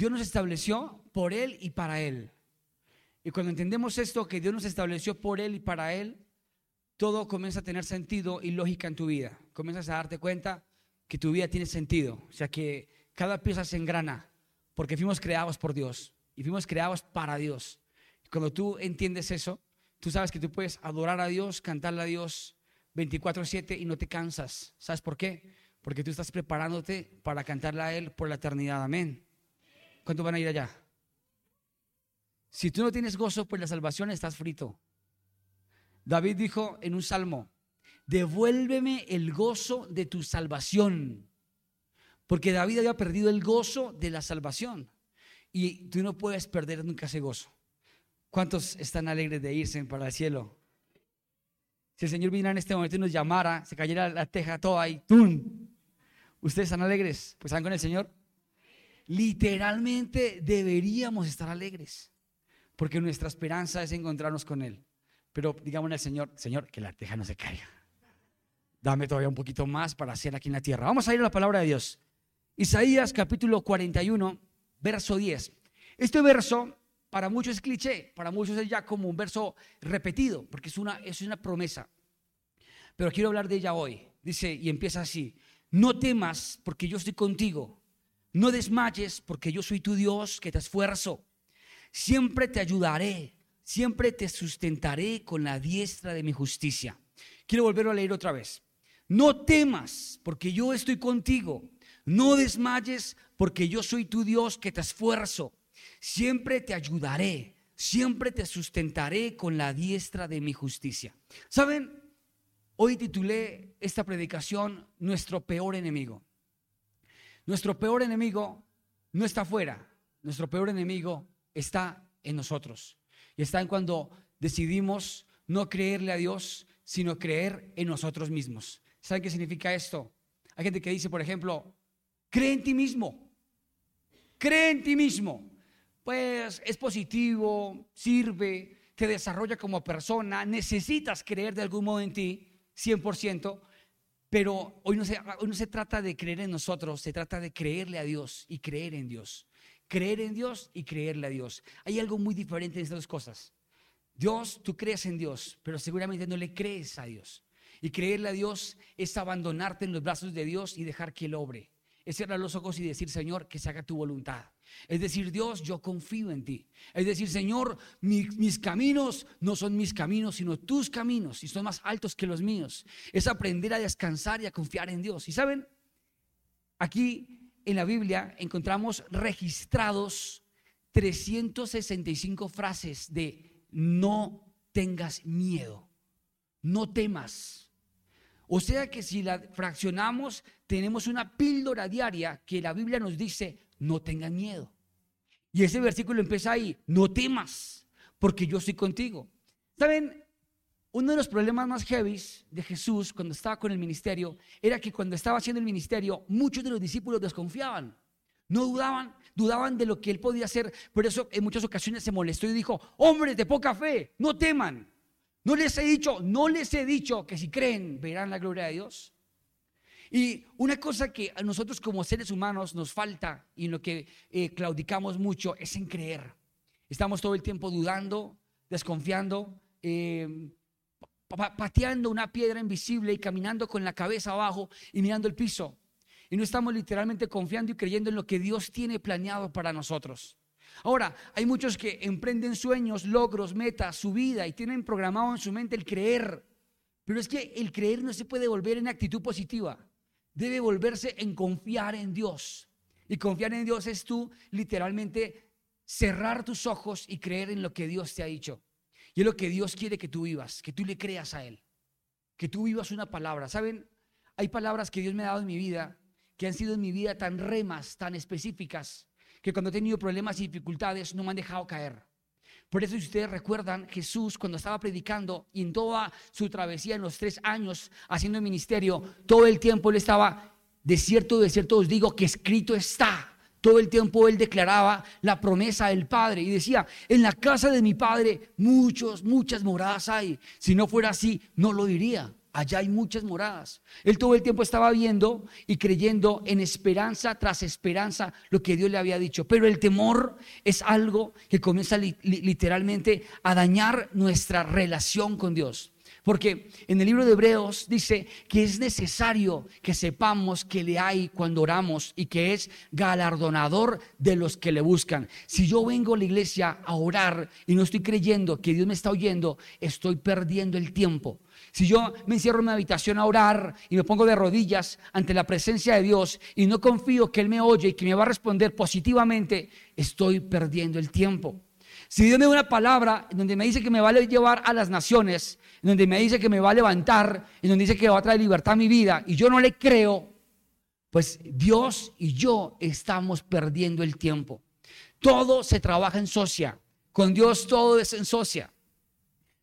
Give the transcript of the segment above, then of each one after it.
Dios nos estableció por Él y para Él. Y cuando entendemos esto, que Dios nos estableció por Él y para Él, todo comienza a tener sentido y lógica en tu vida. Comienzas a darte cuenta que tu vida tiene sentido. O sea, que cada pieza se engrana porque fuimos creados por Dios y fuimos creados para Dios. Y cuando tú entiendes eso, tú sabes que tú puedes adorar a Dios, cantarle a Dios 24/7 y no te cansas. ¿Sabes por qué? Porque tú estás preparándote para cantarle a Él por la eternidad. Amén. ¿Cuánto van a ir allá? Si tú no tienes gozo por la salvación, estás frito. David dijo en un salmo, devuélveme el gozo de tu salvación. Porque David había perdido el gozo de la salvación. Y tú no puedes perder nunca ese gozo. ¿Cuántos están alegres de irse para el cielo? Si el Señor viniera en este momento y nos llamara, se cayera la teja toda y ¡tum! ¿Ustedes están alegres? Pues están con el Señor. Literalmente deberíamos estar alegres, porque nuestra esperanza es encontrarnos con Él. Pero digámosle al Señor, Señor, que la teja no se caiga. Dame todavía un poquito más para hacer aquí en la tierra. Vamos a ir a la palabra de Dios. Isaías capítulo 41, verso 10. Este verso para muchos es cliché, para muchos es ya como un verso repetido, porque es una, es una promesa. Pero quiero hablar de ella hoy. Dice, y empieza así, no temas porque yo estoy contigo, no desmayes porque yo soy tu Dios que te esfuerzo, siempre te ayudaré, siempre te sustentaré con la diestra de mi justicia. Quiero volverlo a leer otra vez. No temas porque yo estoy contigo, no desmayes porque yo soy tu Dios que te esfuerzo siempre te ayudaré, siempre te sustentaré con la diestra de mi justicia. ¿Saben? Hoy titulé esta predicación Nuestro peor enemigo. Nuestro peor enemigo no está afuera, nuestro peor enemigo está en nosotros. Y está en cuando decidimos no creerle a Dios, sino creer en nosotros mismos. ¿Saben qué significa esto? Hay gente que dice, por ejemplo, cree en ti mismo, cree en ti mismo pues es positivo, sirve, te desarrolla como persona, necesitas creer de algún modo en ti, 100%, pero hoy no, se, hoy no se trata de creer en nosotros, se trata de creerle a Dios y creer en Dios. Creer en Dios y creerle a Dios. Hay algo muy diferente en estas dos cosas. Dios, tú crees en Dios, pero seguramente no le crees a Dios. Y creerle a Dios es abandonarte en los brazos de Dios y dejar que Él obre. Es cerrar los ojos y decir, Señor, que se haga tu voluntad. Es decir, Dios, yo confío en ti. Es decir, Señor, mis caminos no son mis caminos, sino tus caminos y son más altos que los míos. Es aprender a descansar y a confiar en Dios. Y saben, aquí en la Biblia encontramos registrados 365 frases de no tengas miedo, no temas. O sea que si la fraccionamos, tenemos una píldora diaria que la Biblia nos dice, no tengan miedo. Y ese versículo empieza ahí, no temas, porque yo estoy contigo. ¿Saben? Uno de los problemas más heavy de Jesús cuando estaba con el ministerio era que cuando estaba haciendo el ministerio, muchos de los discípulos desconfiaban. No dudaban, dudaban de lo que él podía hacer. Por eso en muchas ocasiones se molestó y dijo, hombres de poca fe, no teman. No les he dicho, no les he dicho que si creen verán la gloria de Dios. Y una cosa que a nosotros como seres humanos nos falta y en lo que eh, claudicamos mucho es en creer. Estamos todo el tiempo dudando, desconfiando, em, pateando una piedra invisible y caminando con la cabeza abajo y mirando el piso. Y no estamos literalmente confiando y creyendo en lo que Dios tiene planeado para nosotros. Ahora, hay muchos que emprenden sueños, logros, metas, su vida y tienen programado en su mente el creer. Pero es que el creer no se puede volver en actitud positiva debe volverse en confiar en Dios. Y confiar en Dios es tú literalmente cerrar tus ojos y creer en lo que Dios te ha dicho. Y es lo que Dios quiere que tú vivas, que tú le creas a Él, que tú vivas una palabra. ¿Saben? Hay palabras que Dios me ha dado en mi vida, que han sido en mi vida tan remas, tan específicas, que cuando he tenido problemas y dificultades no me han dejado caer. Por eso, si ustedes recuerdan, Jesús cuando estaba predicando y en toda su travesía en los tres años haciendo el ministerio, todo el tiempo él estaba, de cierto, de cierto os digo que escrito está. Todo el tiempo él declaraba la promesa del Padre y decía, en la casa de mi Padre muchos, muchas moradas hay. Si no fuera así, no lo diría. Allá hay muchas moradas. Él todo el tiempo estaba viendo y creyendo en esperanza tras esperanza lo que Dios le había dicho. Pero el temor es algo que comienza literalmente a dañar nuestra relación con Dios. Porque en el libro de Hebreos dice que es necesario que sepamos que le hay cuando oramos y que es galardonador de los que le buscan. Si yo vengo a la iglesia a orar y no estoy creyendo que Dios me está oyendo, estoy perdiendo el tiempo. Si yo me encierro en mi habitación a orar y me pongo de rodillas ante la presencia de Dios y no confío que Él me oye y que me va a responder positivamente, estoy perdiendo el tiempo. Si Dios me da una palabra en donde me dice que me va a llevar a las naciones, en donde me dice que me va a levantar, en donde dice que va a traer libertad a mi vida, y yo no le creo, pues Dios y yo estamos perdiendo el tiempo. Todo se trabaja en socia. Con Dios todo es en socia.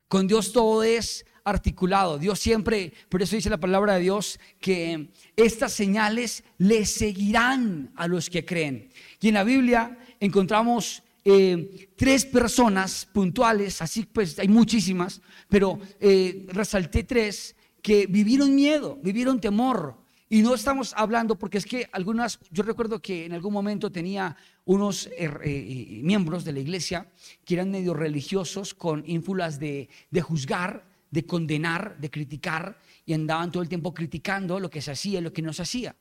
Con Dios todo es articulado. Dios siempre, por eso dice la palabra de Dios, que estas señales le seguirán a los que creen. Y en la Biblia encontramos eh, tres personas puntuales, así pues hay muchísimas, pero eh, resalté tres que vivieron miedo, vivieron temor. Y no estamos hablando, porque es que algunas, yo recuerdo que en algún momento tenía unos eh, miembros de la iglesia que eran medio religiosos con ínfulas de, de juzgar, de condenar, de criticar, y andaban todo el tiempo criticando lo que se hacía y lo que no se hacía.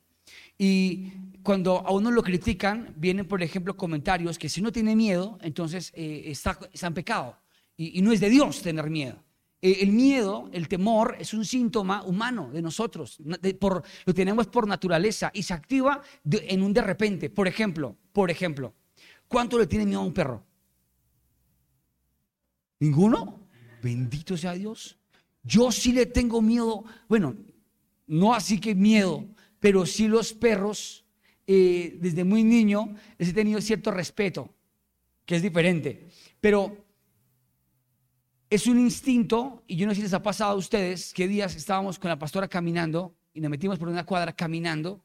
Y cuando a uno lo critican, vienen, por ejemplo, comentarios que si uno tiene miedo, entonces eh, está, en pecado. Y, no es de Dios tener miedo. Eh, el miedo, el temor, es un síntoma humano de nosotros. por, lo tenemos por naturaleza y se activa en un de repente. Por ejemplo, por ejemplo, ¿cuánto le tiene miedo a un perro? ¿Ninguno? Bendito sea Dios. Yo sí le tengo miedo. Bueno, no así que miedo, pero sí los perros, eh, desde muy niño, les he tenido cierto respeto, que es diferente. Pero es un instinto, y yo no sé si les ha pasado a ustedes, que días estábamos con la pastora caminando y nos metimos por una cuadra caminando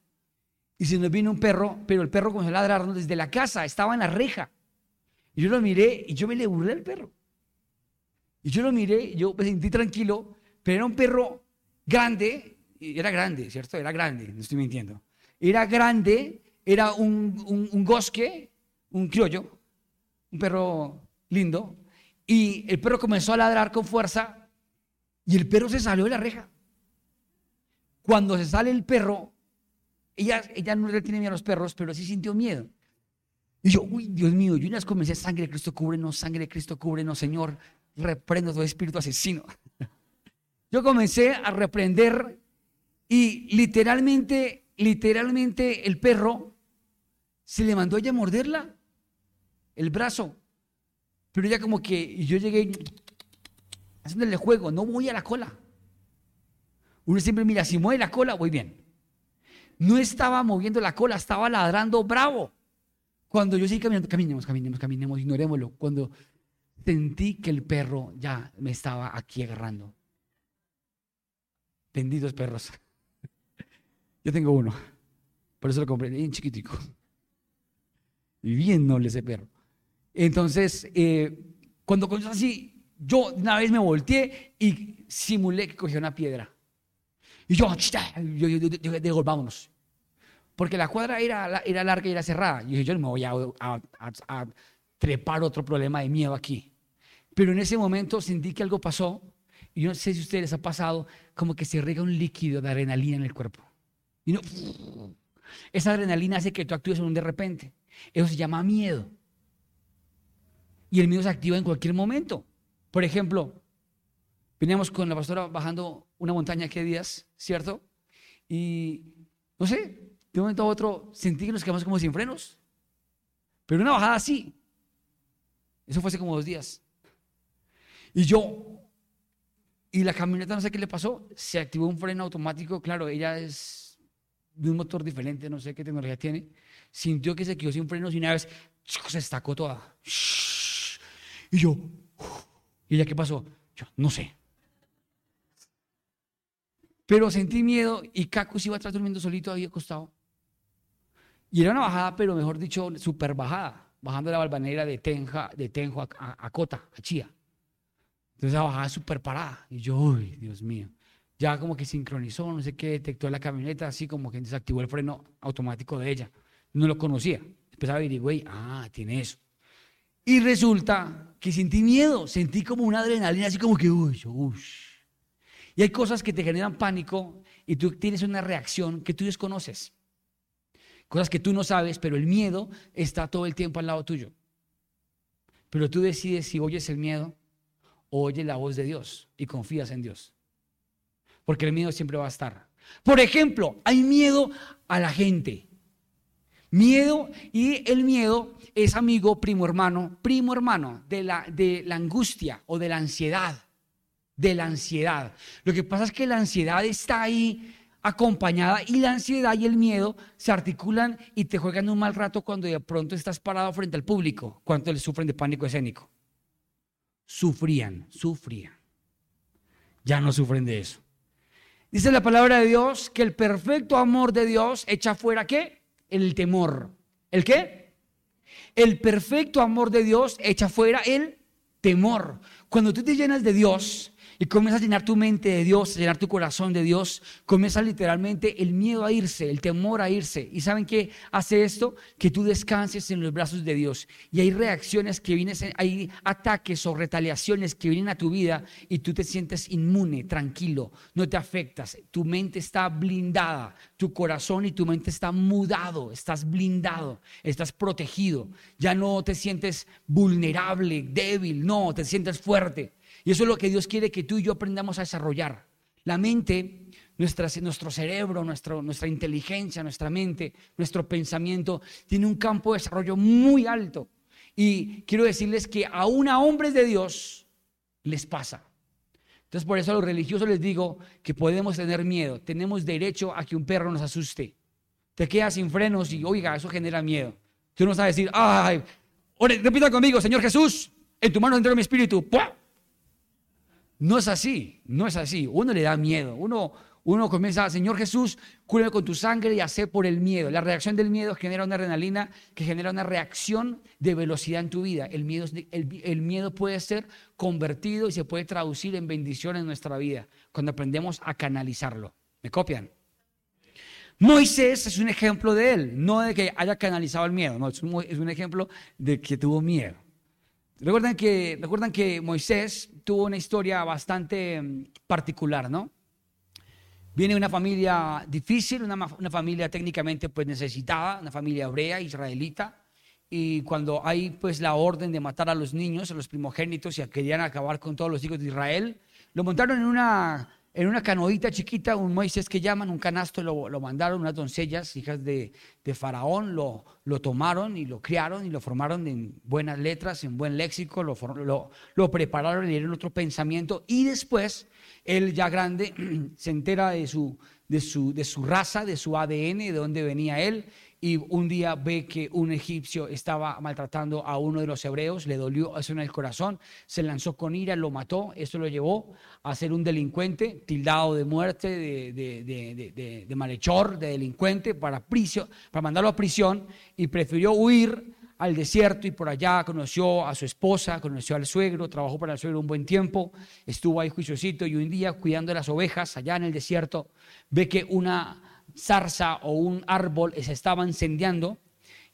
y se nos vino un perro, pero el perro comenzó a ladrarnos desde la casa, estaba en la reja. Yo lo miré y yo me le burlé al perro. Y yo lo miré, yo me sentí tranquilo, pero era un perro grande, era grande, ¿cierto? Era grande, no estoy mintiendo. Era grande, era un, un, un gosque, un criollo, un perro lindo, y el perro comenzó a ladrar con fuerza y el perro se salió de la reja. Cuando se sale el perro, ella, ella no le tiene miedo a los perros, pero sí sintió miedo. Y yo, uy, Dios mío, yo una vez comencé, sangre de Cristo, cúbrenos, sangre de Cristo, cúbrenos, Señor, reprendo todo espíritu asesino. Yo comencé a reprender y literalmente, literalmente el perro se le mandó a ella a morderla, el brazo. Pero ella como que, yo llegué haciéndole juego, no voy a la cola. Uno siempre mira, si mueve la cola, voy bien. No estaba moviendo la cola, estaba ladrando bravo. Cuando yo seguí caminando, caminemos, caminemos, caminemos, ignorémoslo. Cuando sentí que el perro ya me estaba aquí agarrando. Benditos perros. Yo tengo uno. Por eso lo compré, bien chiquitico. Y bien noble ese perro. Entonces, eh, cuando comenzó así, yo una vez me volteé y simulé que cogía una piedra. Y yo, yo, yo, yo digo, vámonos. Porque la cuadra era, era larga y era cerrada. Y dije, yo no me voy a trepar otro problema de miedo aquí. Pero en ese momento sentí que algo pasó. Y yo no sé si a ustedes les ha pasado como que se rega un líquido de adrenalina en el cuerpo. Y no, esa adrenalina hace que tú actúes en un de repente. Eso se llama miedo. Y el miedo se activa en cualquier momento. Por ejemplo, veníamos con la pastora bajando una montaña que días, ¿cierto? Y no sé, de un momento a otro sentí que nos quedamos como sin frenos. Pero una bajada así. Eso fue hace como dos días. Y yo, y la camioneta no sé qué le pasó, se activó un freno automático. Claro, ella es de un motor diferente, no sé qué tecnología tiene, sintió que se quedó sin frenos y una vez se estacó toda. Y yo, ¿y ya qué pasó? Yo, no sé. Pero sentí miedo y Caco se iba atrás durmiendo solito ahí acostado. Y era una bajada, pero mejor dicho, súper bajada, bajando la balvanera de, Tenja, de Tenjo a, a, Cota, a Chía. Entonces la bajada súper parada. Y yo, uy, Dios mío. ya como que sincronizó, no sé qué, detectó la camioneta, así como que desactivó el freno automático de ella. No lo conocía. Empezaba a averiguar, ah, tiene eso. Y resulta que sentí miedo, sentí como una adrenalina, así como que, uy, uy. Y hay cosas que te generan pánico y tú tienes una reacción que tú desconoces. Cosas que tú no sabes, pero el miedo está todo el tiempo al lado tuyo. Pero tú decides si oyes el miedo oyes la voz de Dios y confías en Dios. Porque el miedo siempre va a estar. Por ejemplo, hay miedo a la gente. Miedo y el miedo es amigo, primo hermano, primo hermano de la, de la angustia o de la ansiedad. De la ansiedad. Lo que pasa es que la ansiedad está ahí acompañada y la ansiedad y el miedo se articulan y te juegan un mal rato cuando de pronto estás parado frente al público. ¿Cuánto les sufren de pánico escénico? Sufrían, sufrían. Ya no sufren de eso. Dice la palabra de Dios que el perfecto amor de Dios echa fuera qué? El temor. ¿El qué? El perfecto amor de Dios echa fuera el temor. Cuando tú te llenas de Dios, y comienzas a llenar tu mente de Dios, a llenar tu corazón de Dios, comienza literalmente el miedo a irse, el temor a irse. ¿Y saben qué hace esto? Que tú descanses en los brazos de Dios. Y hay reacciones que vienen, hay ataques o retaliaciones que vienen a tu vida y tú te sientes inmune, tranquilo, no te afectas. Tu mente está blindada, tu corazón y tu mente está mudado, estás blindado, estás protegido. Ya no te sientes vulnerable, débil, no, te sientes fuerte. Y eso es lo que Dios quiere que tú y yo aprendamos a desarrollar. La mente, nuestro cerebro, nuestra inteligencia, nuestra mente, nuestro pensamiento, tiene un campo de desarrollo muy alto. Y quiero decirles que aún a hombres de Dios les pasa. Entonces por eso a los religiosos les digo que podemos tener miedo. Tenemos derecho a que un perro nos asuste. Te quedas sin frenos y oiga, eso genera miedo. Tú no sabes decir, ay, repita conmigo, Señor Jesús, en tu mano entero mi espíritu. ¡Pua! No es así, no es así. Uno le da miedo. Uno, uno comienza, Señor Jesús, cúrame con tu sangre y hace por el miedo. La reacción del miedo genera una adrenalina que genera una reacción de velocidad en tu vida. El miedo, el, miedo puede ser convertido y se puede traducir en bendición en nuestra vida cuando aprendemos a canalizarlo. ¿Me copian? Moisés es un ejemplo de él, no de que haya canalizado el miedo, no, es un ejemplo de que tuvo miedo. Recuerdan que, recuerdan que Moisés tuvo una historia bastante mm, particular, ¿no? Viene de una familia difícil, una, una, familia técnicamente pues necesitada, una familia hebrea, israelita, y cuando hay pues la orden de matar a los niños, a los primogénitos, y querían acabar con todos los hijos de Israel, lo montaron en una en una canoita chiquita, un Moisés que llaman, un canasto, lo, lo mandaron unas doncellas, hijas de, de Faraón, lo, lo, tomaron y lo criaron y lo formaron en buenas letras, en buen léxico, lo, lo, prepararon y dieron otro pensamiento. Y después, él ya grande, se entera de su, de, su, de su raza, de su ADN, de dónde venía él, y un día ve que un egipcio estaba maltratando a uno de los hebreos, le dolió eso en el corazón, se lanzó con ira, lo mató, eso lo llevó a ser un delincuente, tildado de muerte, de, malhechor, de delincuente, para, prisión, para mandarlo a prisión y prefirió huir al desierto y por allá conoció a su esposa, conoció al suegro, trabajó para el suegro un buen tiempo, estuvo ahí juiciosito y un día cuidando de las ovejas allá en el desierto, ve que una zarza o un árbol se estaba incendiando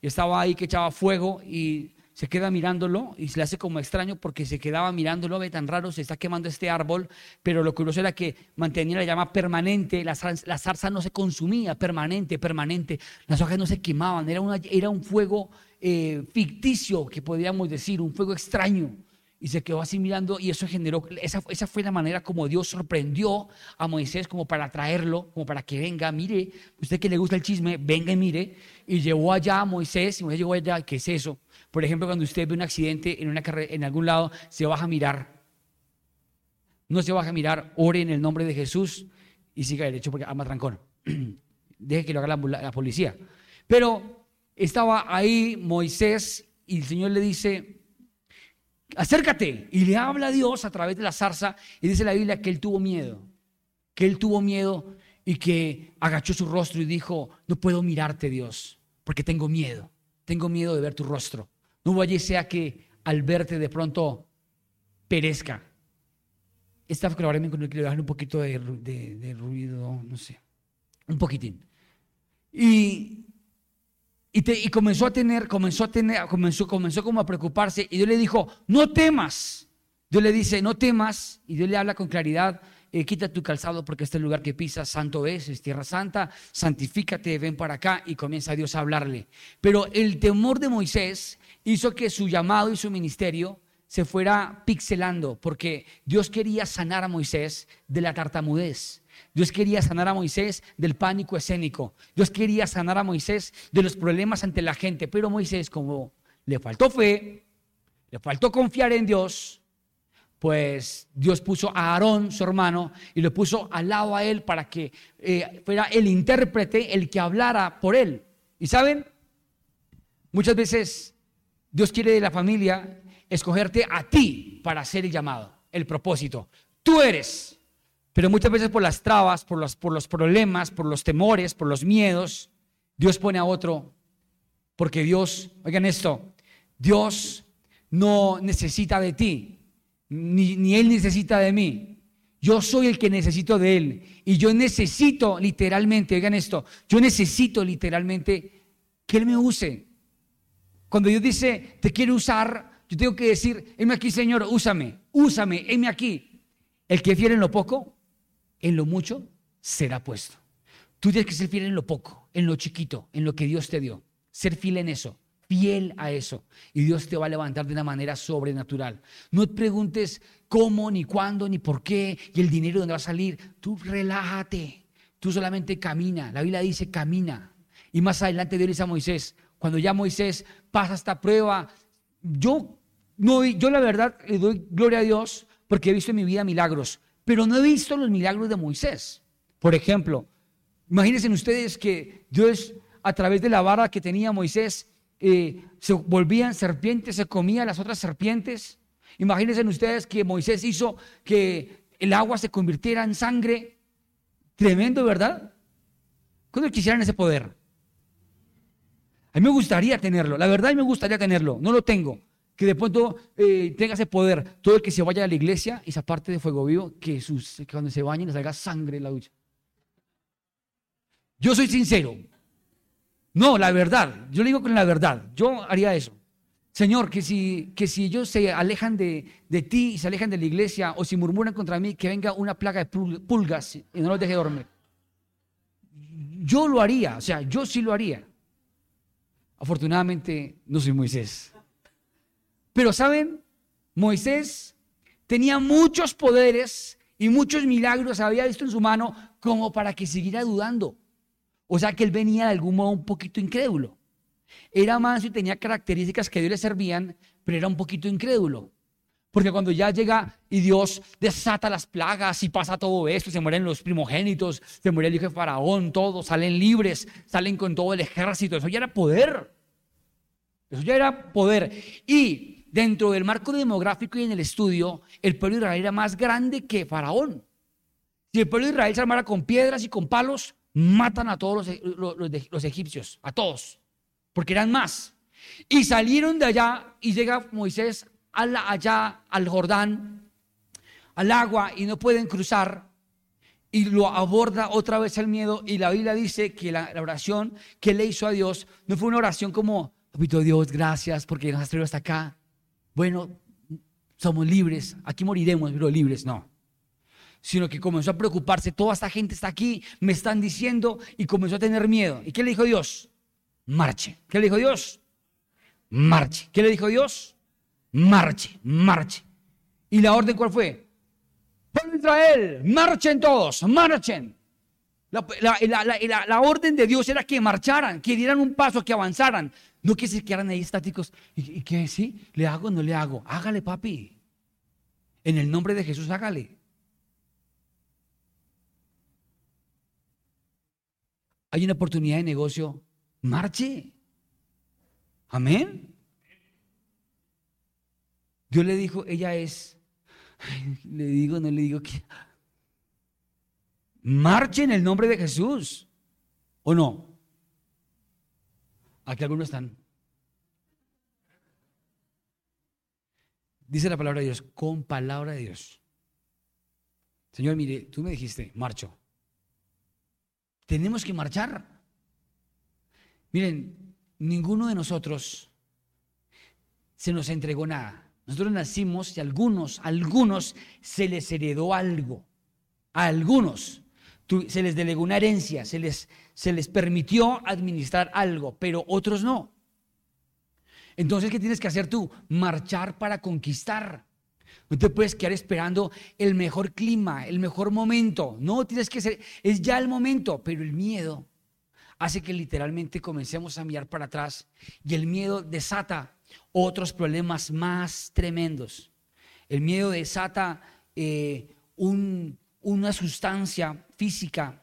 y estaba ahí que echaba fuego y se queda mirándolo y se le hace como extraño porque se quedaba mirándolo, ve tan raro, se está quemando este árbol, pero lo curioso era que mantenía la llama permanente, la, zarza no se consumía, permanente, permanente, las hojas no se quemaban, era, una, era un fuego eh, ficticio, que podríamos decir, un fuego extraño y se quedó así mirando y eso generó, esa, esa fue la manera como Dios sorprendió a Moisés como para traerlo, como para que venga, mire, usted que le gusta el chisme, venga y mire, y llevó allá a Moisés y Moisés llegó allá, ¿qué es eso? Por ejemplo, cuando usted ve un accidente en, una en algún lado, se baja a mirar, no se baja a mirar, ore en el nombre de Jesús y siga derecho porque ama trancón. Deje que lo haga la, la policía. Pero estaba ahí Moisés y el Señor le dice, acércate. Y le habla a Dios a través de la zarza y dice la Biblia que él tuvo miedo, que él tuvo miedo y que agachó su rostro y dijo, no puedo mirarte Dios, porque tengo miedo, tengo miedo de ver tu rostro. No vaya sea que al verte de pronto perezca. esta probablemente con el que le un poquito de, de, de, ruido, no sé, un poquitín. Y, y, comenzó a tener, comenzó a tener, comenzó, comenzó como a preocuparse y Dios le dijo, no temas. Dios le dice, no temas y Dios le habla con claridad. Eh, quita tu calzado porque este lugar que pisas santo es, es tierra santa, santifícate, ven para acá y comienza Dios a hablarle. Pero el temor de Moisés hizo que su llamado y su ministerio se fuera pixelando, porque Dios quería sanar a Moisés de la tartamudez. Dios quería sanar a Moisés del pánico escénico. Dios quería sanar a Moisés de los problemas ante la gente. Pero Moisés, como le faltó fe, le faltó confiar en Dios, pues Dios puso a Aarón, su hermano, y lo puso al lado a él para que eh, fuera el intérprete, el que hablara por él. Y saben, muchas veces Dios quiere de la familia escogerte a ti para hacer el llamado, el propósito. Tú eres. Pero muchas veces por las trabas, por los, por los problemas, por los temores, por los miedos, Dios pone a otro. Porque Dios, oigan esto, Dios no necesita de ti, ni, ni Él necesita de mí. Yo soy el que necesito de Él. Y yo necesito literalmente, oigan esto, yo necesito literalmente que Él me use. Cuando Dios dice, te quiere usar, yo tengo que decir, heme aquí, Señor, úsame, úsame, heme aquí. El que fiel en lo poco, en lo mucho, será puesto. Tú tienes que ser fiel en lo poco, en lo chiquito, en lo que Dios te dio. Ser fiel en eso, fiel a eso. Y Dios te va a levantar de una manera sobrenatural. No te preguntes cómo, ni cuándo, ni por qué, y el dinero dónde va a salir. Tú relájate. Tú solamente camina. La Biblia dice camina. Y más adelante Dios dice a Moisés, cuando ya Moisés pasa esta prueba, yo, no, yo la verdad le doy gloria a Dios porque he visto en mi vida milagros, pero no he visto los milagros de Moisés. Por ejemplo, imagínense ustedes que Dios a través de la vara que tenía Moisés eh, se volvían serpientes, se comía las otras serpientes. Imagínense ustedes que Moisés hizo que el agua se convirtiera en sangre. Tremendo, ¿verdad? ¿Cuándo quisieran ese poder? A mí me gustaría tenerlo, la verdad me gustaría tenerlo, no lo tengo. Que de pronto eh, tenga ese poder, todo el que se vaya a la iglesia y esa parte de fuego vivo, que, sus, cuando se bañen les salga sangre en la ducha. Yo soy sincero. No, la verdad, yo le digo con la verdad, yo haría eso. Señor, que si, que si ellos se alejan de, de, ti y se alejan de la iglesia o si murmuran contra mí, que venga una plaga de pulgas y no los deje dormir. Yo lo haría, o sea, yo sí lo haría. Afortunadamente no soy Moisés. Pero saben, Moisés tenía muchos poderes y muchos milagros había visto en su mano como para que siguiera dudando. O sea que él venía de algún modo un poquito incrédulo. Era manso y tenía características que a Dios le servían, pero era un poquito incrédulo. Porque cuando ya llega y Dios desata las plagas y pasa todo esto, se mueren los primogénitos, se muere el hijo de Faraón, todos salen libres, salen con todo el ejército, eso ya era poder. Eso ya era poder. Y dentro del marco demográfico y en el estudio, el pueblo de Israel era más grande que Faraón. Si el pueblo de Israel se armara con piedras y con palos, matan a todos los, los egipcios, a todos, porque eran más. Y salieron de allá y llega Moisés allá al Jordán, al agua, y no pueden cruzar. Y lo aborda otra vez el miedo. Y la Biblia dice que la, oración que le hizo a Dios no fue una oración como, Papito Dios, gracias porque nos has traído hasta acá. Bueno, somos libres. Aquí moriremos, pero libres no. Sino que comenzó a preocuparse. Toda esta gente está aquí, me están diciendo, y comenzó a tener miedo. ¿Y qué le dijo Dios? Marche. ¿Qué le dijo Dios? Marche. ¿Qué le dijo Dios? marche, marche. ¿Y la orden cuál fue? Pueblo Israel, marchen todos, marchen. La, orden de Dios era que marcharan, que dieran un paso, que avanzaran. No que se quedaran ahí estáticos. ¿Y, qué? ¿Sí? ¿Le hago o no le hago? Hágale, papi. En el nombre de Jesús, hágale. Hay una oportunidad de negocio. Marche. Amén. Dios le dijo, ella es, le digo, no le digo que, marche en el nombre de Jesús, ¿o no? Aquí algunos están. Dice la palabra de Dios, con palabra de Dios. Señor, mire, tú me dijiste, marcho. Tenemos que marchar. Miren, ninguno de nosotros se nos entregó nada. Nosotros nacimos y algunos, algunos se les heredó algo. A algunos se les delegó una herencia, se les, se les permitió administrar algo, pero otros no. Entonces, ¿qué tienes que hacer tú? Marchar para conquistar. No te puedes quedar esperando el mejor clima, el mejor momento. No, tienes que ser, es ya el momento, pero el miedo hace que literalmente comencemos a mirar para atrás y el miedo desata otros problemas más tremendos. El miedo desata eh, una sustancia física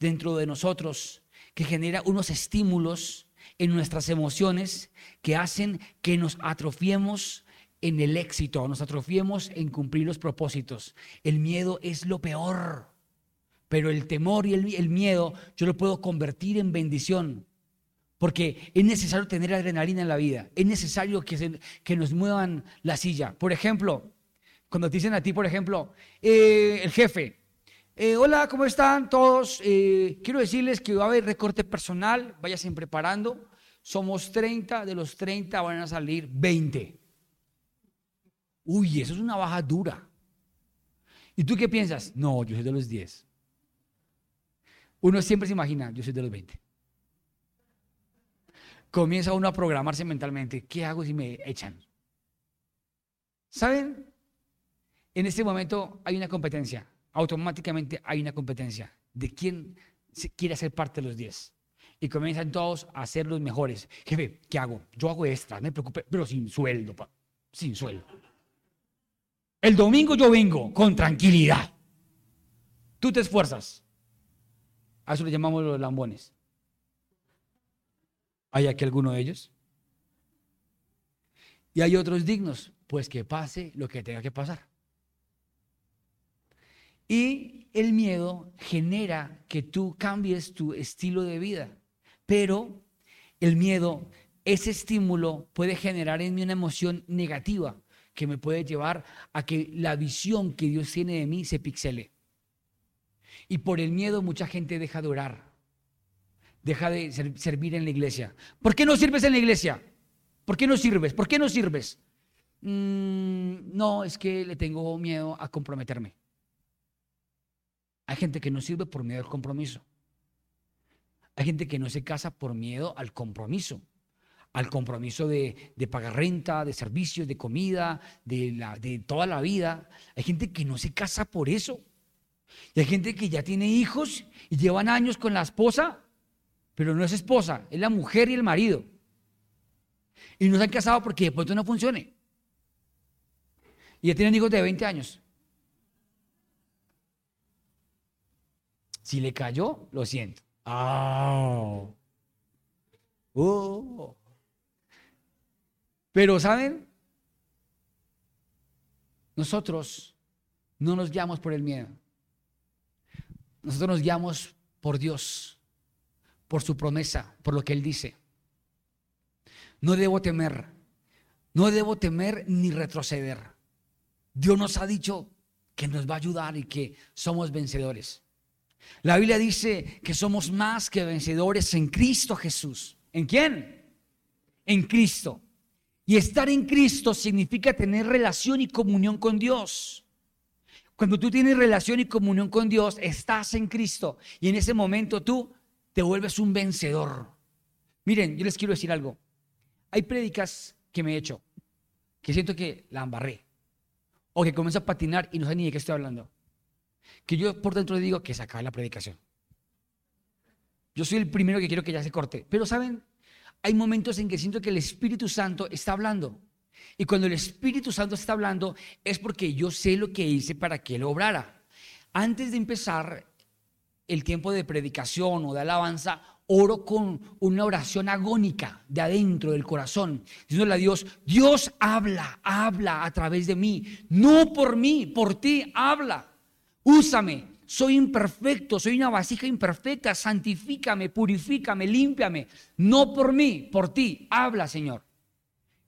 dentro de nosotros que genera unos estímulos en nuestras emociones que hacen que nos atrofiemos en el éxito, nos atrofiemos en cumplir los propósitos. El miedo es lo peor, pero el temor y el, miedo yo lo puedo convertir en bendición. Porque es necesario tener adrenalina en la vida, es necesario que, que nos muevan la silla. Por ejemplo, cuando te dicen a ti, por ejemplo, eh, el jefe, eh, hola, ¿cómo están todos? Eh, quiero decirles que va a haber recorte personal, váyanse preparando. Somos 30, de los 30 van a salir 20. Uy, eso es una baja dura. ¿Y tú qué piensas? No, yo soy de los 10. Uno siempre se imagina, yo soy de los 20. Comienza uno a programarse mentalmente, ¿qué hago si me echan? ¿Saben? En este momento hay una competencia, automáticamente hay una competencia de quién quiere ser parte de los 10 y comienzan todos a ser los mejores. Jefe, ¿qué hago? Yo hago extra, no me preocupe, pero sin sueldo, sin sueldo. El domingo yo vengo con tranquilidad. Tú te esfuerzas. A eso le llamamos los lambones. ¿Hay aquí alguno de ellos? Y hay otros dignos, pues que pase lo que tenga que pasar. Y el miedo genera que tú cambies tu estilo de vida. Pero el miedo, ese estímulo puede generar en mí una emoción negativa que me puede llevar a que la visión que Dios tiene de mí se pixele. Y por el miedo mucha gente deja de orar, deja de servir en la iglesia. ¿Por qué no sirves en la iglesia? ¿Por qué no sirves? ¿Por qué no sirves? Mm, no, es que le tengo miedo a comprometerme. Hay gente que no sirve por miedo al compromiso. Hay gente que no se casa por miedo al compromiso, al compromiso de, pagar renta, de servicios, de comida, de, la, de toda la vida. Hay gente que no se casa por eso. Y hay gente que ya tiene hijos y llevan años con la esposa, pero no es esposa, es la mujer y el marido. Y no se han casado porque de pronto no funcione. Y ya tienen hijos de 20 años. Si le cayó, lo siento. Oh. oh. Pero, ¿saben? Nosotros no nos guiamos por el miedo. Nosotros nos guiamos por Dios, por su promesa, por lo que Él dice. No debo temer, no debo temer ni retroceder. Dios nos ha dicho que nos va a ayudar y que somos vencedores. La Biblia dice que somos más que vencedores en Cristo Jesús. ¿En quién? En Cristo. Y estar en Cristo significa tener relación y comunión con Dios. Cuando tú tienes relación y comunión con Dios, estás en Cristo. Y en ese momento tú te vuelves un vencedor. Miren, yo les quiero decir algo. Hay prédicas que me he hecho, que siento que la embarré. O que comienzo a patinar y no sé ni de qué estoy hablando que yo por dentro le digo que se acabe la predicación. Yo soy el primero que quiero que ya se corte. Pero saben, hay momentos en que siento que el Espíritu Santo está hablando. Y cuando el Espíritu Santo está hablando es porque yo sé lo que hice para que Él obrara. Antes de empezar el tiempo de predicación o de alabanza, oro con una oración agónica de adentro del corazón, diciéndole a Dios, Dios habla, habla a través de mí, no por mí, por ti habla. Úsame. Soy imperfecto, soy una vasija imperfecta. Santifícame, purifícame, límpiame. No por mí, por ti. Habla, Señor.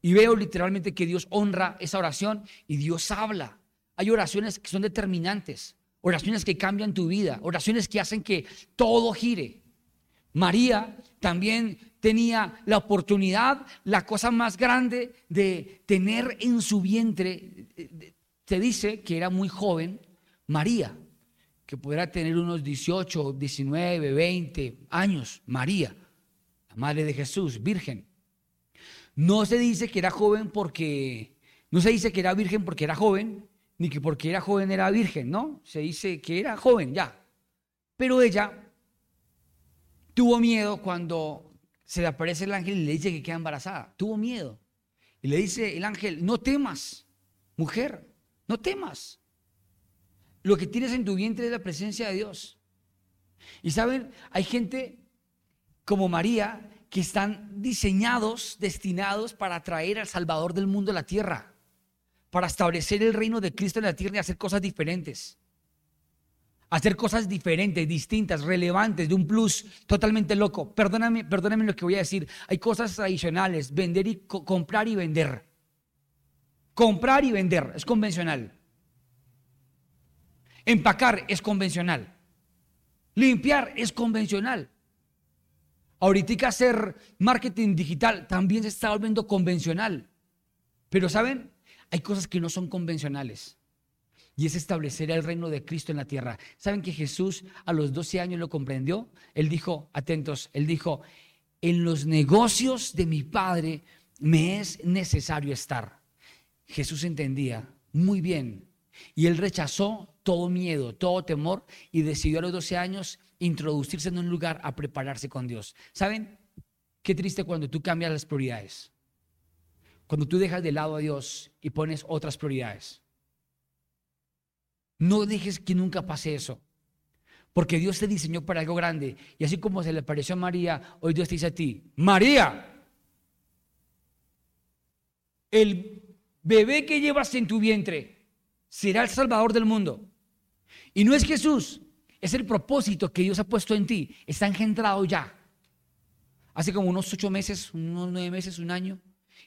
Y veo literalmente que Dios honra esa oración y Dios habla. Hay oraciones que son determinantes. oraciones que cambian tu vida, oraciones que hacen que todo gire. María también tenía la oportunidad, la cosa más grande de tener en su vientre, se dice que era muy joven, María, que pudiera tener unos 18, 19, 20 años, María, la madre de Jesús, virgen. No se dice que era joven porque, no se dice que era virgen porque era joven, ni que porque era joven era virgen, ¿no? Se dice que era joven ya. Pero ella tuvo miedo cuando se le aparece el ángel y le dice que queda embarazada. Tuvo miedo. Y le dice el ángel, no temas, mujer, no temas. Lo que tienes en tu vientre es la presencia de Dios. Y saben, hay gente como María que están diseñados, destinados para traer al Salvador del mundo a la tierra para establecer el reino de Cristo en la tierra y hacer cosas diferentes. Hacer cosas diferentes, distintas, relevantes, de un plus totalmente loco. Perdóname, perdóname lo que voy a decir. Hay cosas tradicionales, vender y comprar y vender. Comprar y vender es convencional. Empacar es convencional. Limpiar es convencional. Ahorita hacer marketing digital también se está volviendo convencional. Pero ¿saben? Hay cosas que no son convencionales. Y es establecer el reino de Cristo en la tierra. ¿Saben que Jesús a los 12 años lo comprendió? Él dijo, atentos, él dijo, en los negocios de mi Padre me es necesario estar. Jesús entendía muy bien y él rechazó todo miedo, todo temor y decidió a los 12 años introducirse en un lugar a prepararse con Dios. ¿Saben? Qué triste cuando tú cambias las prioridades. Cuando tú dejas de lado a Dios y pones otras prioridades. No dejes que nunca pase eso. Porque Dios te diseñó para algo grande. Y así como se le pareció a María, hoy Dios te dice a ti, María, el bebé que llevas en tu vientre será el Salvador del mundo. Y no es Jesús, es el propósito que Dios ha puesto en ti. Está engendrado ya. Hace como unos ocho meses, unos nueve meses, un año,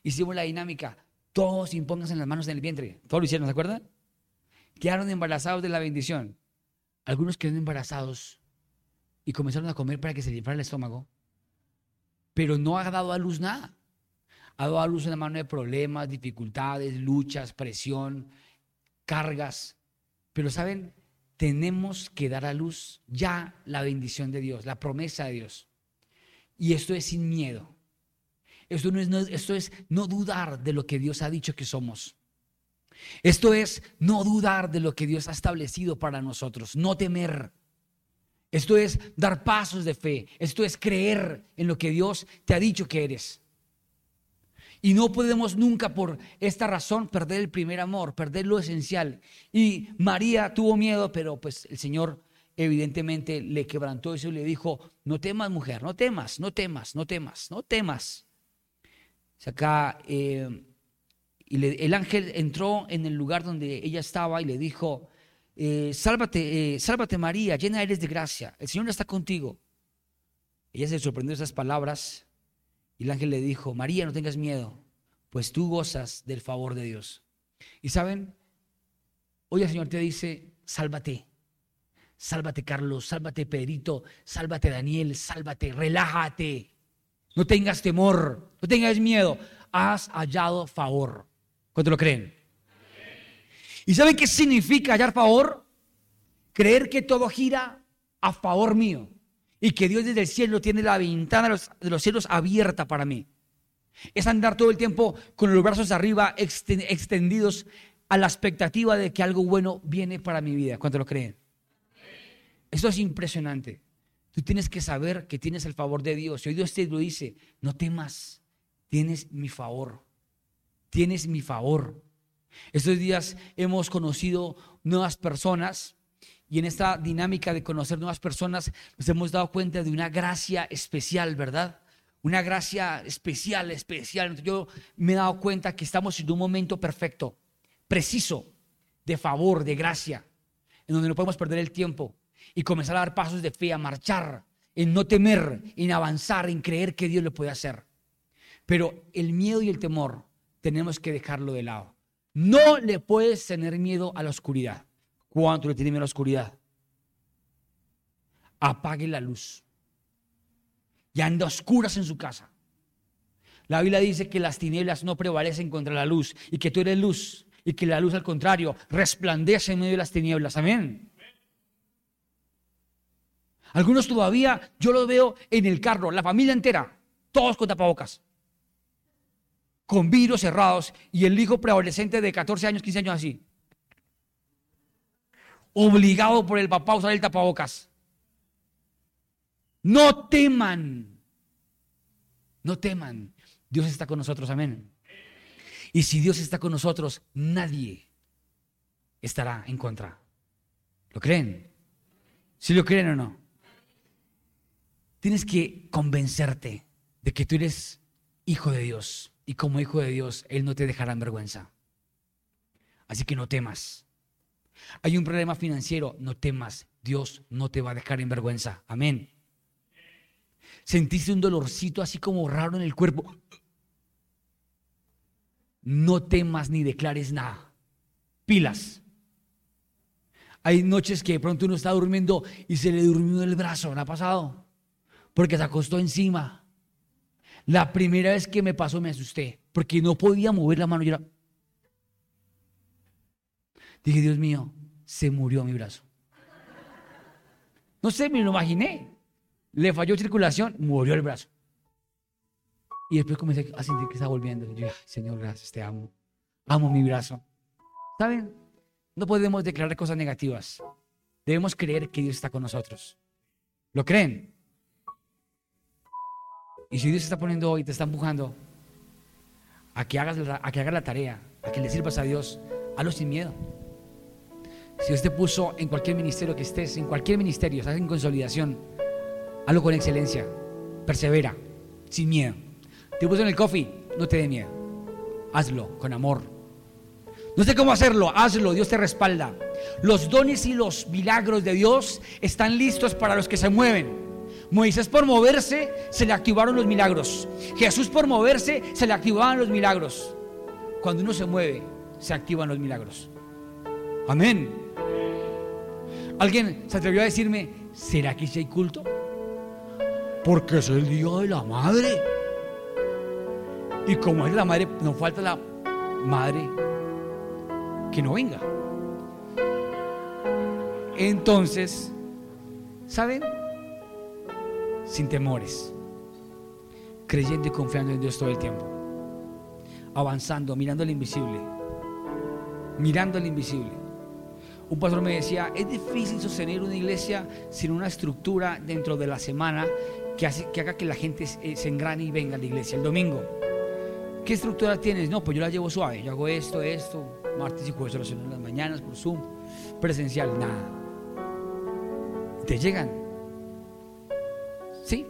hicimos la dinámica, todos impónganse las manos en el vientre. Todos lo hicieron, ¿se acuerdan? Quedaron embarazados de la bendición. Algunos quedaron embarazados y comenzaron a comer para que se limpiara el estómago, pero no ha dado a luz nada. Ha dado a luz una mano de problemas, dificultades, luchas, presión, cargas. Pero saben, tenemos que dar a luz ya la bendición de Dios, la promesa de Dios. Y esto es sin miedo. Esto, no es, esto es no dudar de lo que Dios ha dicho que somos. Esto es no dudar de lo que Dios ha establecido para nosotros, no temer. Esto es dar pasos de fe. Esto es creer en lo que Dios te ha dicho que eres. Y no podemos nunca por esta razón perder el primer amor, perder lo esencial. Y María tuvo miedo, pero pues el Señor evidentemente le quebrantó eso y le dijo, no temas mujer, no temas, no temas, no temas, no temas. Acá, eh, y el ángel entró en el lugar donde ella estaba y le dijo, eh, sálvate, eh, sálvate María, llena eres de gracia, el Señor está contigo. Ella se sorprendió de esas palabras y el ángel le dijo, María, no tengas miedo, pues tú gozas del favor de Dios. Y saben, hoy el Señor te dice, sálvate. Sálvate Carlos, sálvate Pedrito, sálvate Daniel, sálvate, relájate. No tengas temor, no tengas miedo. Has hallado favor. ¿Cuánto lo creen? ¿Y saben qué significa hallar favor? Creer que todo gira a favor mío y que Dios desde el cielo tiene la ventana de los, cielos abierta para mí. Es andar todo el tiempo con los brazos arriba extendidos a la expectativa de que algo bueno viene para mi vida. ¿Cuánto lo creen? Esto es impresionante. Tú tienes que saber que tienes el favor de Dios. Y hoy Dios te lo dice, no temas, tienes mi favor. Tienes mi favor. Estos días hemos conocido nuevas personas y en esta dinámica de conocer nuevas personas nos hemos dado cuenta de una gracia especial, ¿verdad? Una gracia especial, especial. Yo me he dado cuenta que estamos en un momento perfecto, preciso, de favor, de gracia, en donde no podemos perder el tiempo y comenzar a dar pasos de fe, a marchar, en no temer, en avanzar, en creer que Dios lo puede hacer. Pero el miedo y el temor tenemos que dejarlo de lado. No le puedes tener miedo a la oscuridad. ¿Cuánto le tiene miedo a la oscuridad? Apague la luz. Y anda a oscuras en su casa. La Biblia dice que las tinieblas no prevalecen contra la luz y que tú eres luz y que la luz al contrario resplandece en medio de las tinieblas. Amén. Algunos todavía, yo los veo en el carro, la familia entera, todos con tapabocas, con vidrios cerrados y el hijo preadolescente de 14 años, 15 años así, obligado por el papá a usar el tapabocas. No teman, no teman. Dios está con nosotros, amén. Y si Dios está con nosotros, nadie estará en contra. ¿Lo creen? ¿Si lo creen o no? Tienes que convencerte de que tú eres hijo de Dios. Y como hijo de Dios, Él no te dejará en vergüenza. Así que no temas. Hay un problema financiero, no temas. Dios no te va a dejar en vergüenza. Amén. Sentiste un dolorcito así como raro en el cuerpo. No temas ni declares nada. Pilas. Hay noches que de pronto uno está durmiendo y se le durmió el brazo. ¿No ha pasado? Porque se acostó encima. La primera vez que me pasó me asusté. Porque no podía mover la mano. Yo Dije, Dios mío, se murió mi brazo. No sé, me lo imaginé. Le falló circulación, murió el brazo. Y después comencé a sentir que estaba volviendo. Yo, Señor, gracias, te amo. Amo mi brazo. ¿Saben? No podemos declarar cosas negativas. Debemos creer que Dios está con nosotros. ¿Lo creen? Y si Dios está poniendo hoy, te está empujando a que hagas la, a que hagas la tarea, a que le sirvas a Dios, hazlo sin miedo. Si Dios te puso en cualquier ministerio que estés, en cualquier ministerio, estás en consolidación, hazlo con excelencia, persevera, sin miedo. Te puso en el coffee, no te dé miedo. Hazlo con amor. No sé cómo hacerlo, hazlo, Dios te respalda. Los dones y los milagros de Dios están listos para los que se mueven. Moisés por moverse se le activaron los milagros. Jesús por moverse se le activaban los milagros. Cuando uno se mueve, se activan los milagros. Amén. Alguien se atrevió a decirme, ¿será que si hay culto? Porque es el día de la madre. Y como es la madre, no falta la madre que no venga. Entonces, ¿saben? Sin temores, creyendo y confiando en Dios todo el tiempo, avanzando, mirando el invisible, mirando el invisible. Un pastor me decía, es difícil sostener una iglesia sin una estructura dentro de la semana que, haga que la gente se, se engrane y venga a la iglesia el domingo. ¿Qué estructura tienes? No, pues yo la llevo suave. Yo hago esto, esto, martes y jueves en las mañanas por Zoom, presencial, nada. Te llegan. Sí.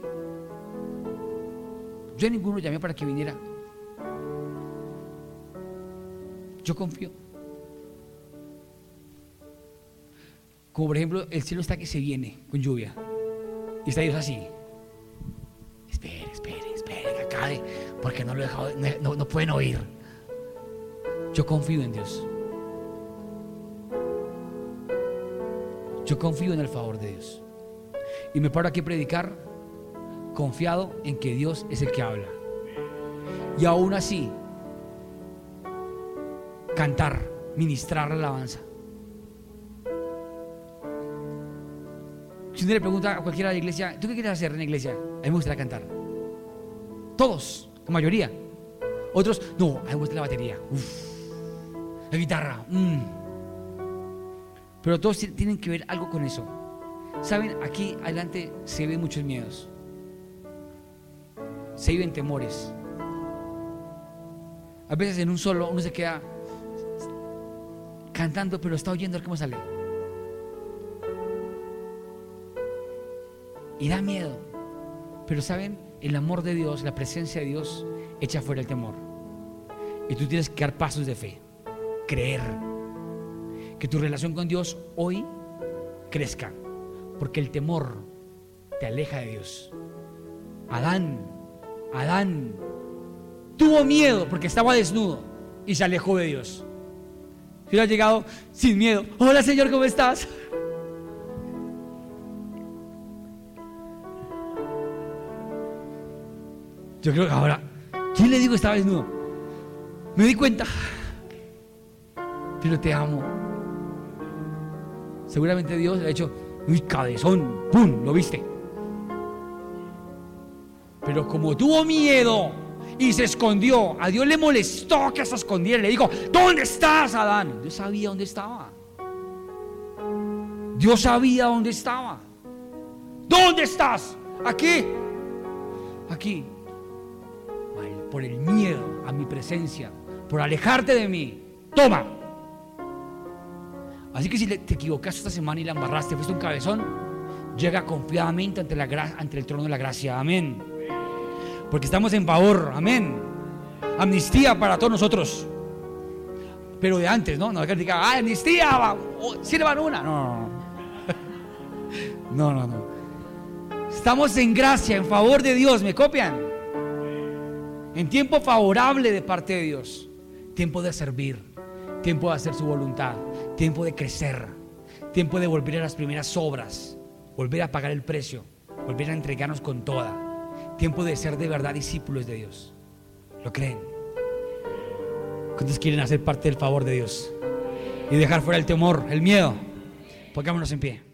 Yo a ninguno llamé para que viniera. Yo confío. Como por ejemplo, el cielo está que se viene con lluvia. Y está Dios así. Espere, espere, espere, que acabe porque no lo he dejado, no, no pueden oír. Yo confío en Dios. Yo confío en el favor de Dios. Y me paro aquí a predicar confiado en que Dios es el que habla. Y aún así, cantar, ministrar la alabanza. Si uno le pregunta a cualquiera de la iglesia, ¿tú qué quieres hacer en la iglesia? A mí me gustaría cantar. Todos, la mayoría. Otros, no, a mí me gusta la batería. la guitarra. Mm. Pero todos tienen que ver algo con eso. Saben, aquí adelante se ven muchos miedos. Se viven temores. A veces en un solo uno se queda cantando, pero está oyendo cómo sale. Y da miedo. Pero saben, el amor de Dios, la presencia de Dios echa fuera el temor. Y tú tienes que dar pasos de fe, creer que tu relación con Dios hoy crezca, porque el temor te aleja de Dios. Adán, Adán tuvo miedo porque estaba desnudo y se alejó de Dios. Si hubiera llegado sin miedo. Hola Señor, ¿cómo estás? Yo creo que ahora, ¿quién le digo estaba desnudo? Me di cuenta. Pero te amo. Seguramente Dios le ha hecho, uy, cabezón, ¡pum! ¿Lo viste? Pero como tuvo miedo y se escondió, a Dios le molestó que se escondiera. Le dijo, ¿dónde estás, Adán? Dios sabía dónde estaba. Dios sabía dónde estaba. ¿Dónde estás? Aquí. Aquí por el miedo a mi presencia, por alejarte de mí, toma. Así que si te equivocaste esta semana y la embarraste, fuiste un cabezón, llega confiadamente ante, la, ante el trono de la gracia. Amén. Porque estamos en favor. Amén. Amnistía para todos nosotros. Pero de antes, ¿no? No hay que decir, ah, amnistía, sirvan una. No, no, no. No, no, no. Estamos en gracia, en favor de Dios. ¿Me copian? En tiempo favorable de parte de Dios, tiempo de servir, tiempo de hacer su voluntad, tiempo de crecer, tiempo de volver a las primeras obras, volver a pagar el precio, volver a entregarnos con toda, tiempo de ser de verdad discípulos de Dios. ¿Lo creen? ¿Cuántos quieren hacer parte del favor de Dios? Y dejar fuera el temor, el miedo. Pongámonos en pie.